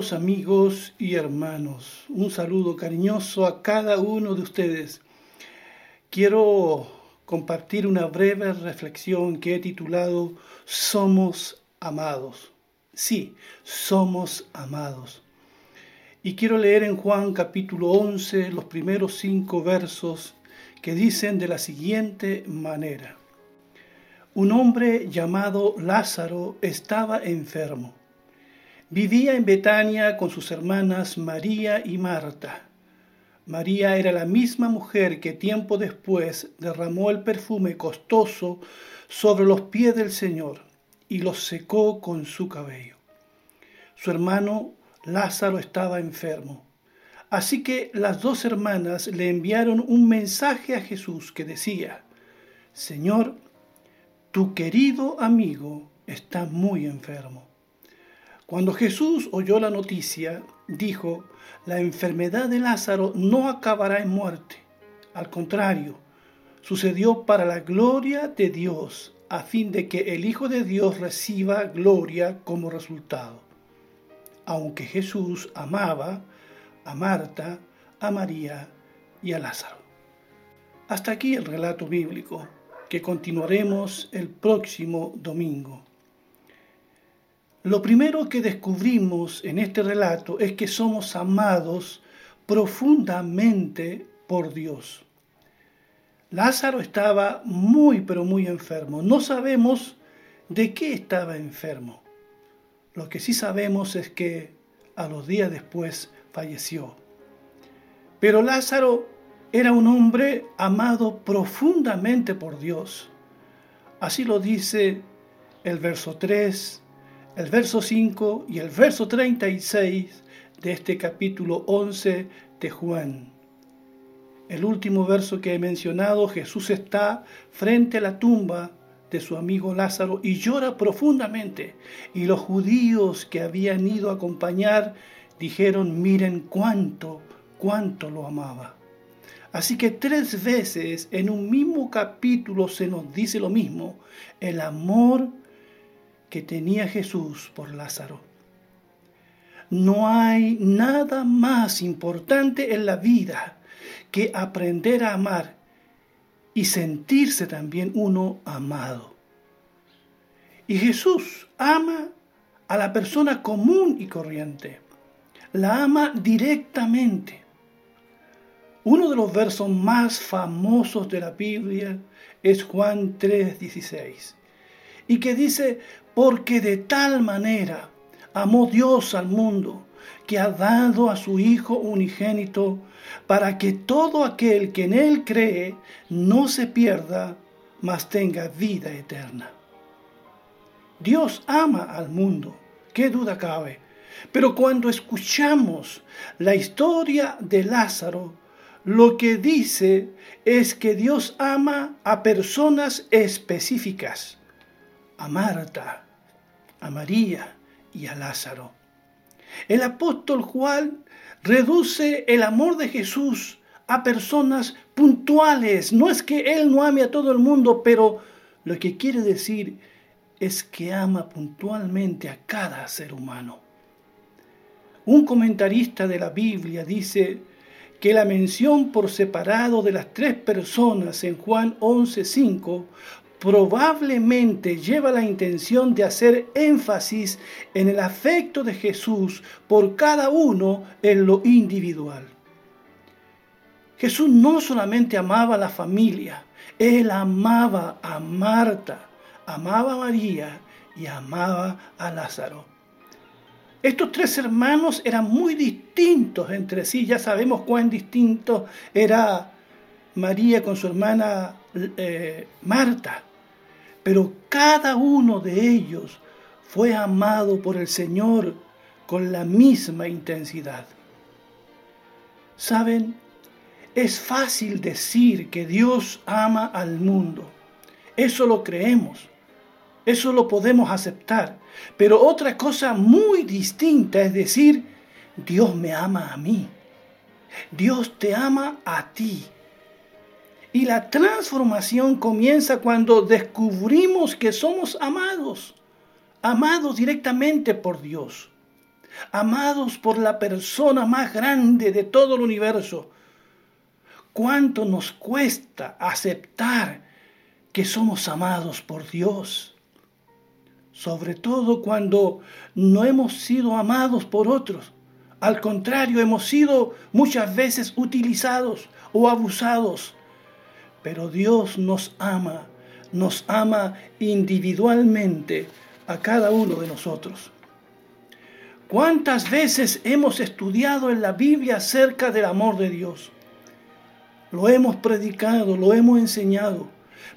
Amigos y hermanos, un saludo cariñoso a cada uno de ustedes. Quiero compartir una breve reflexión que he titulado Somos amados. Sí, somos amados. Y quiero leer en Juan capítulo 11 los primeros cinco versos que dicen de la siguiente manera. Un hombre llamado Lázaro estaba enfermo. Vivía en Betania con sus hermanas María y Marta. María era la misma mujer que tiempo después derramó el perfume costoso sobre los pies del Señor y los secó con su cabello. Su hermano Lázaro estaba enfermo. Así que las dos hermanas le enviaron un mensaje a Jesús que decía, Señor, tu querido amigo está muy enfermo. Cuando Jesús oyó la noticia, dijo, la enfermedad de Lázaro no acabará en muerte. Al contrario, sucedió para la gloria de Dios, a fin de que el Hijo de Dios reciba gloria como resultado. Aunque Jesús amaba a Marta, a María y a Lázaro. Hasta aquí el relato bíblico, que continuaremos el próximo domingo. Lo primero que descubrimos en este relato es que somos amados profundamente por Dios. Lázaro estaba muy pero muy enfermo. No sabemos de qué estaba enfermo. Lo que sí sabemos es que a los días después falleció. Pero Lázaro era un hombre amado profundamente por Dios. Así lo dice el verso 3 el verso 5 y el verso 36 de este capítulo 11 de Juan. El último verso que he mencionado, Jesús está frente a la tumba de su amigo Lázaro y llora profundamente. Y los judíos que habían ido a acompañar dijeron, miren cuánto, cuánto lo amaba. Así que tres veces en un mismo capítulo se nos dice lo mismo, el amor que tenía Jesús por Lázaro. No hay nada más importante en la vida que aprender a amar y sentirse también uno amado. Y Jesús ama a la persona común y corriente. La ama directamente. Uno de los versos más famosos de la Biblia es Juan 3:16 y que dice, porque de tal manera amó Dios al mundo, que ha dado a su Hijo unigénito, para que todo aquel que en Él cree no se pierda, mas tenga vida eterna. Dios ama al mundo, qué duda cabe. Pero cuando escuchamos la historia de Lázaro, lo que dice es que Dios ama a personas específicas a Marta, a María y a Lázaro. El apóstol Juan reduce el amor de Jesús a personas puntuales. No es que Él no ame a todo el mundo, pero lo que quiere decir es que ama puntualmente a cada ser humano. Un comentarista de la Biblia dice que la mención por separado de las tres personas en Juan 11.5 probablemente lleva la intención de hacer énfasis en el afecto de Jesús por cada uno en lo individual. Jesús no solamente amaba a la familia, él amaba a Marta, amaba a María y amaba a Lázaro. Estos tres hermanos eran muy distintos entre sí, ya sabemos cuán distinto era María con su hermana eh, Marta pero cada uno de ellos fue amado por el Señor con la misma intensidad. Saben, es fácil decir que Dios ama al mundo. Eso lo creemos. Eso lo podemos aceptar. Pero otra cosa muy distinta es decir, Dios me ama a mí. Dios te ama a ti. Y la transformación comienza cuando descubrimos que somos amados, amados directamente por Dios. amados por la persona más grande de todo el universo. ¿Cuánto nos cuesta aceptar que somos amados por Dios? Sobre todo cuando no hemos sido amados por otros. Al contrario, hemos sido muchas veces utilizados o abusados. Pero Dios nos ama, nos ama individualmente a cada uno de nosotros. ¿Cuántas veces hemos estudiado en la Biblia acerca del amor de Dios? Lo hemos predicado, lo hemos enseñado,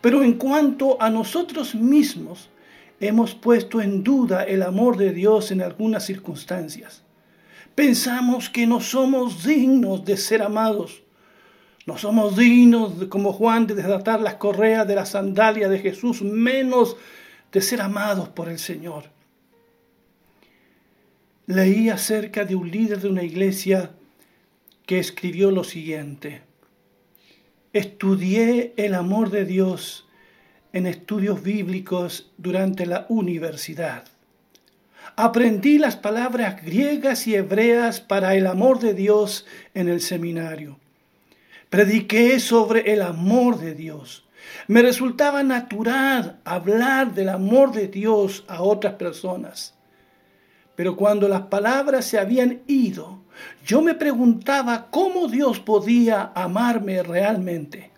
pero en cuanto a nosotros mismos, hemos puesto en duda el amor de Dios en algunas circunstancias. Pensamos que no somos dignos de ser amados. No somos dignos, como Juan, de desatar las correas de la sandalia de Jesús, menos de ser amados por el Señor. Leí acerca de un líder de una iglesia que escribió lo siguiente. Estudié el amor de Dios en estudios bíblicos durante la universidad. Aprendí las palabras griegas y hebreas para el amor de Dios en el seminario. Prediqué sobre el amor de Dios. Me resultaba natural hablar del amor de Dios a otras personas. Pero cuando las palabras se habían ido, yo me preguntaba cómo Dios podía amarme realmente.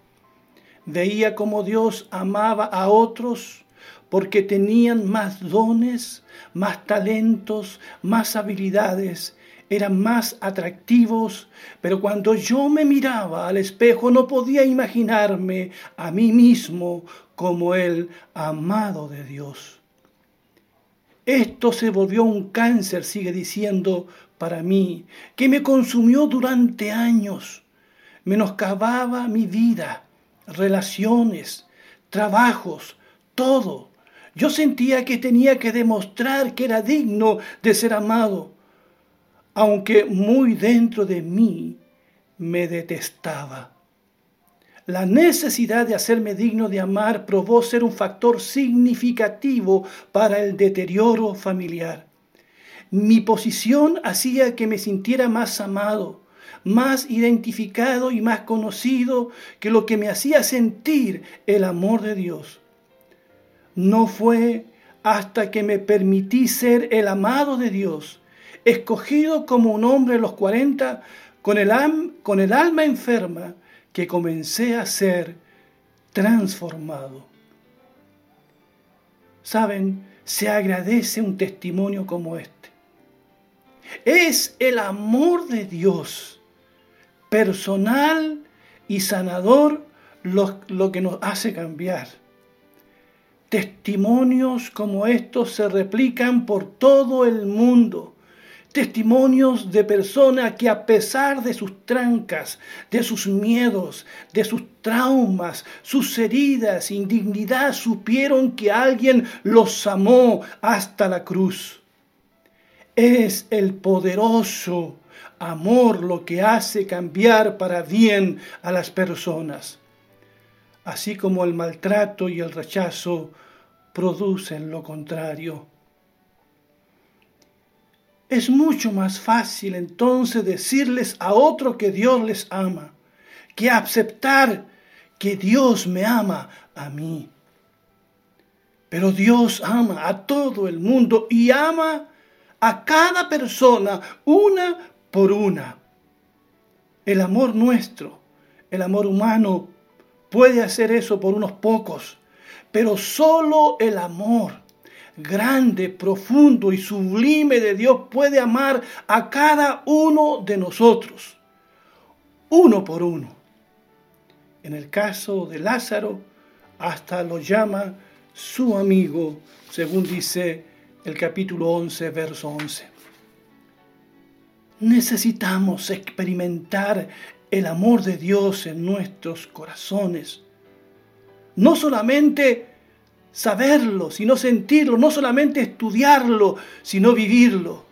Veía cómo Dios amaba a otros porque tenían más dones, más talentos, más habilidades, eran más atractivos, pero cuando yo me miraba al espejo no podía imaginarme a mí mismo como el amado de Dios. Esto se volvió un cáncer, sigue diciendo, para mí, que me consumió durante años, menoscababa mi vida, relaciones, trabajos, todo. Yo sentía que tenía que demostrar que era digno de ser amado, aunque muy dentro de mí me detestaba. La necesidad de hacerme digno de amar probó ser un factor significativo para el deterioro familiar. Mi posición hacía que me sintiera más amado, más identificado y más conocido que lo que me hacía sentir el amor de Dios. No fue hasta que me permití ser el amado de Dios, escogido como un hombre de los 40 con el, con el alma enferma, que comencé a ser transformado. Saben, se agradece un testimonio como este. Es el amor de Dios, personal y sanador, lo, lo que nos hace cambiar. Testimonios como estos se replican por todo el mundo testimonios de personas que a pesar de sus trancas, de sus miedos, de sus traumas, sus heridas, indignidad, supieron que alguien los amó hasta la cruz. Es el poderoso amor lo que hace cambiar para bien a las personas, así como el maltrato y el rechazo producen lo contrario. Es mucho más fácil entonces decirles a otro que Dios les ama, que aceptar que Dios me ama a mí. Pero Dios ama a todo el mundo y ama a cada persona una por una. El amor nuestro, el amor humano, puede hacer eso por unos pocos, pero solo el amor grande, profundo y sublime de Dios puede amar a cada uno de nosotros, uno por uno. En el caso de Lázaro, hasta lo llama su amigo, según dice el capítulo 11, verso 11. Necesitamos experimentar el amor de Dios en nuestros corazones. No solamente saberlo, sino sentirlo, no solamente estudiarlo, sino vivirlo.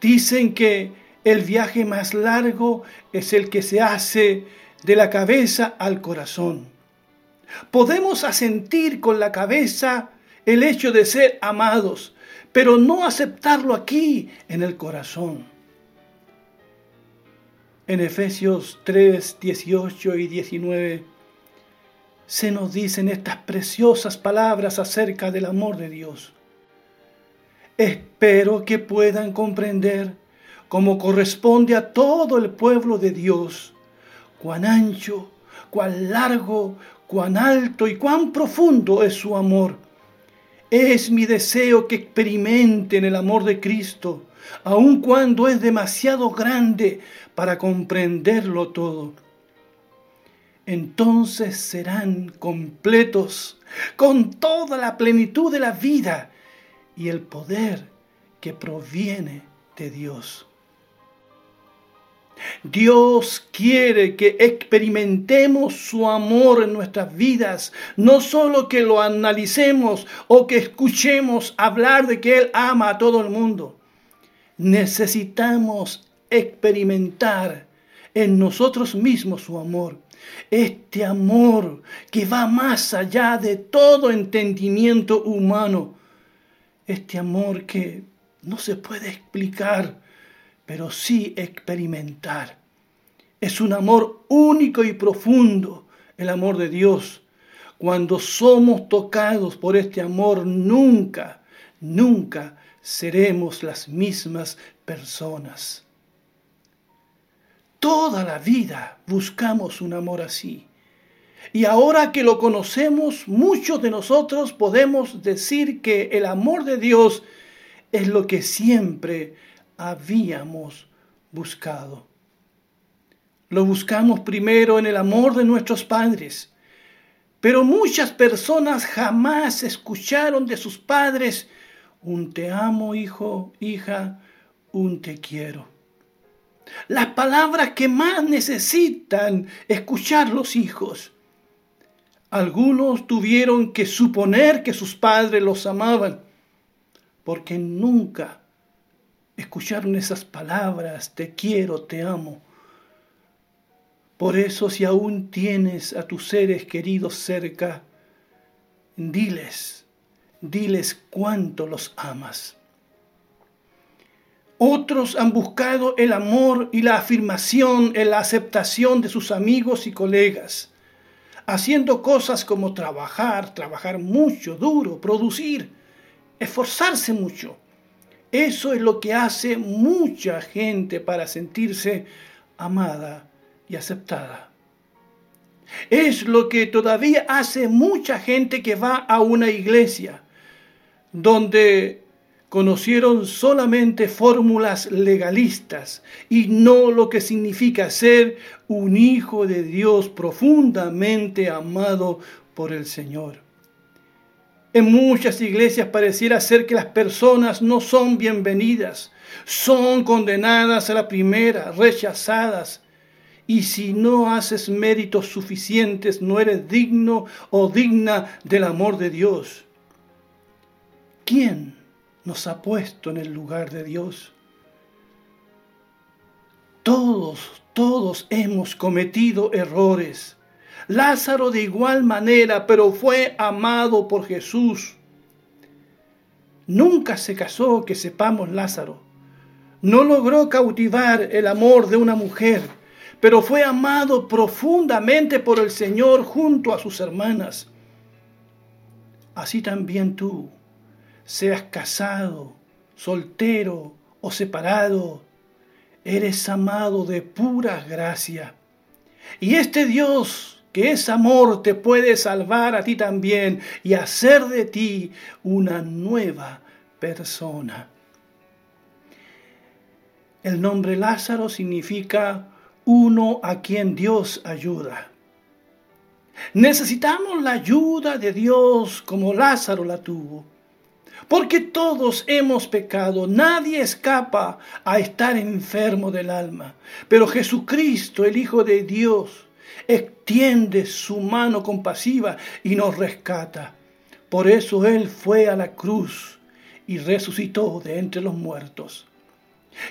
Dicen que el viaje más largo es el que se hace de la cabeza al corazón. Podemos asentir con la cabeza el hecho de ser amados, pero no aceptarlo aquí en el corazón. En Efesios 3, 18 y 19 se nos dicen estas preciosas palabras acerca del amor de Dios. Espero que puedan comprender, como corresponde a todo el pueblo de Dios, cuán ancho, cuán largo, cuán alto y cuán profundo es su amor. Es mi deseo que experimenten el amor de Cristo, aun cuando es demasiado grande para comprenderlo todo entonces serán completos con toda la plenitud de la vida y el poder que proviene de Dios. Dios quiere que experimentemos su amor en nuestras vidas, no solo que lo analicemos o que escuchemos hablar de que Él ama a todo el mundo. Necesitamos experimentar en nosotros mismos su amor este amor que va más allá de todo entendimiento humano. Este amor que no se puede explicar, pero sí experimentar. Es un amor único y profundo, el amor de Dios. Cuando somos tocados por este amor, nunca, nunca seremos las mismas personas. Toda la vida buscamos un amor así. Y ahora que lo conocemos, muchos de nosotros podemos decir que el amor de Dios es lo que siempre habíamos buscado. Lo buscamos primero en el amor de nuestros padres, pero muchas personas jamás escucharon de sus padres un te amo, hijo, hija, un te quiero las palabras que más necesitan escuchar los hijos. Algunos tuvieron que suponer que sus padres los amaban, porque nunca escucharon esas palabras, te quiero, te amo. Por eso si aún tienes a tus seres queridos cerca, diles, diles cuánto los amas. Otros han buscado el amor y la afirmación en la aceptación de sus amigos y colegas, haciendo cosas como trabajar, trabajar mucho, duro, producir, esforzarse mucho. Eso es lo que hace mucha gente para sentirse amada y aceptada. Es lo que todavía hace mucha gente que va a una iglesia donde conocieron solamente fórmulas legalistas y no lo que significa ser un hijo de Dios profundamente amado por el Señor. En muchas iglesias pareciera ser que las personas no son bienvenidas, son condenadas a la primera, rechazadas. Y si no haces méritos suficientes, no eres digno o digna del amor de Dios. ¿Quién nos ha puesto en el lugar de Dios. Todos, todos hemos cometido errores. Lázaro de igual manera, pero fue amado por Jesús. Nunca se casó, que sepamos Lázaro. No logró cautivar el amor de una mujer, pero fue amado profundamente por el Señor junto a sus hermanas. Así también tú seas casado, soltero o separado, eres amado de pura gracia. Y este Dios que es amor te puede salvar a ti también y hacer de ti una nueva persona. El nombre Lázaro significa uno a quien Dios ayuda. Necesitamos la ayuda de Dios como Lázaro la tuvo. Porque todos hemos pecado, nadie escapa a estar enfermo del alma. Pero Jesucristo, el Hijo de Dios, extiende su mano compasiva y nos rescata. Por eso Él fue a la cruz y resucitó de entre los muertos.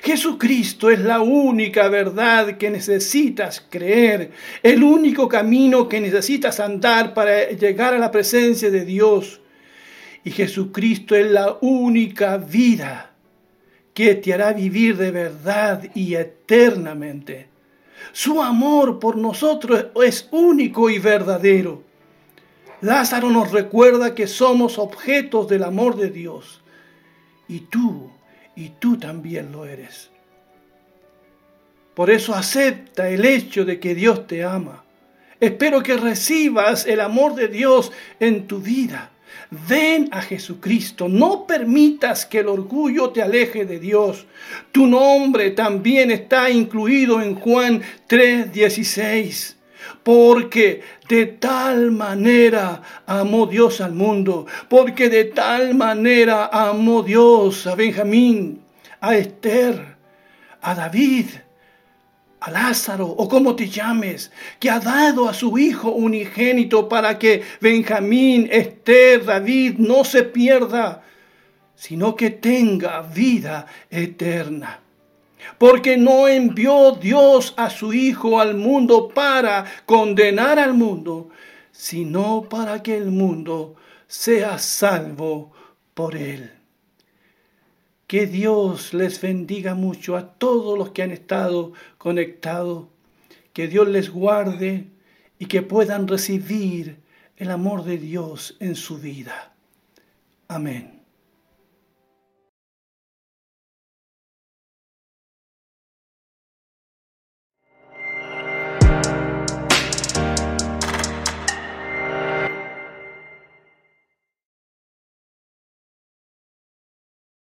Jesucristo es la única verdad que necesitas creer, el único camino que necesitas andar para llegar a la presencia de Dios Y Jesucristo es la única vida que te hará vivir de verdad y eternamente. Su amor por nosotros es único y verdadero. Lázaro nos recuerda que somos objetos del amor de Dios. Y tú, y tú también lo eres. Por eso acepta el hecho de que Dios te ama. Espero que recibas el amor de Dios en tu vida. Ven a Jesucristo, no permitas que el orgullo te aleje de Dios. Tu nombre también está incluido en Juan 3:16. Porque de tal manera amó Dios al mundo, porque de tal manera amó Dios a Benjamín, a Esther, a David, Lázaro o como te llames, que ha dado a su Hijo unigénito para que Benjamín, Esther, David no se pierda, sino que tenga vida eterna. Porque no envió Dios a su Hijo al mundo para condenar al mundo, sino para que el mundo sea salvo por él. Que Dios les bendiga mucho a todos los que han estado conectados. Que Dios les guarde y que puedan recibir el amor de Dios en su vida. Amén.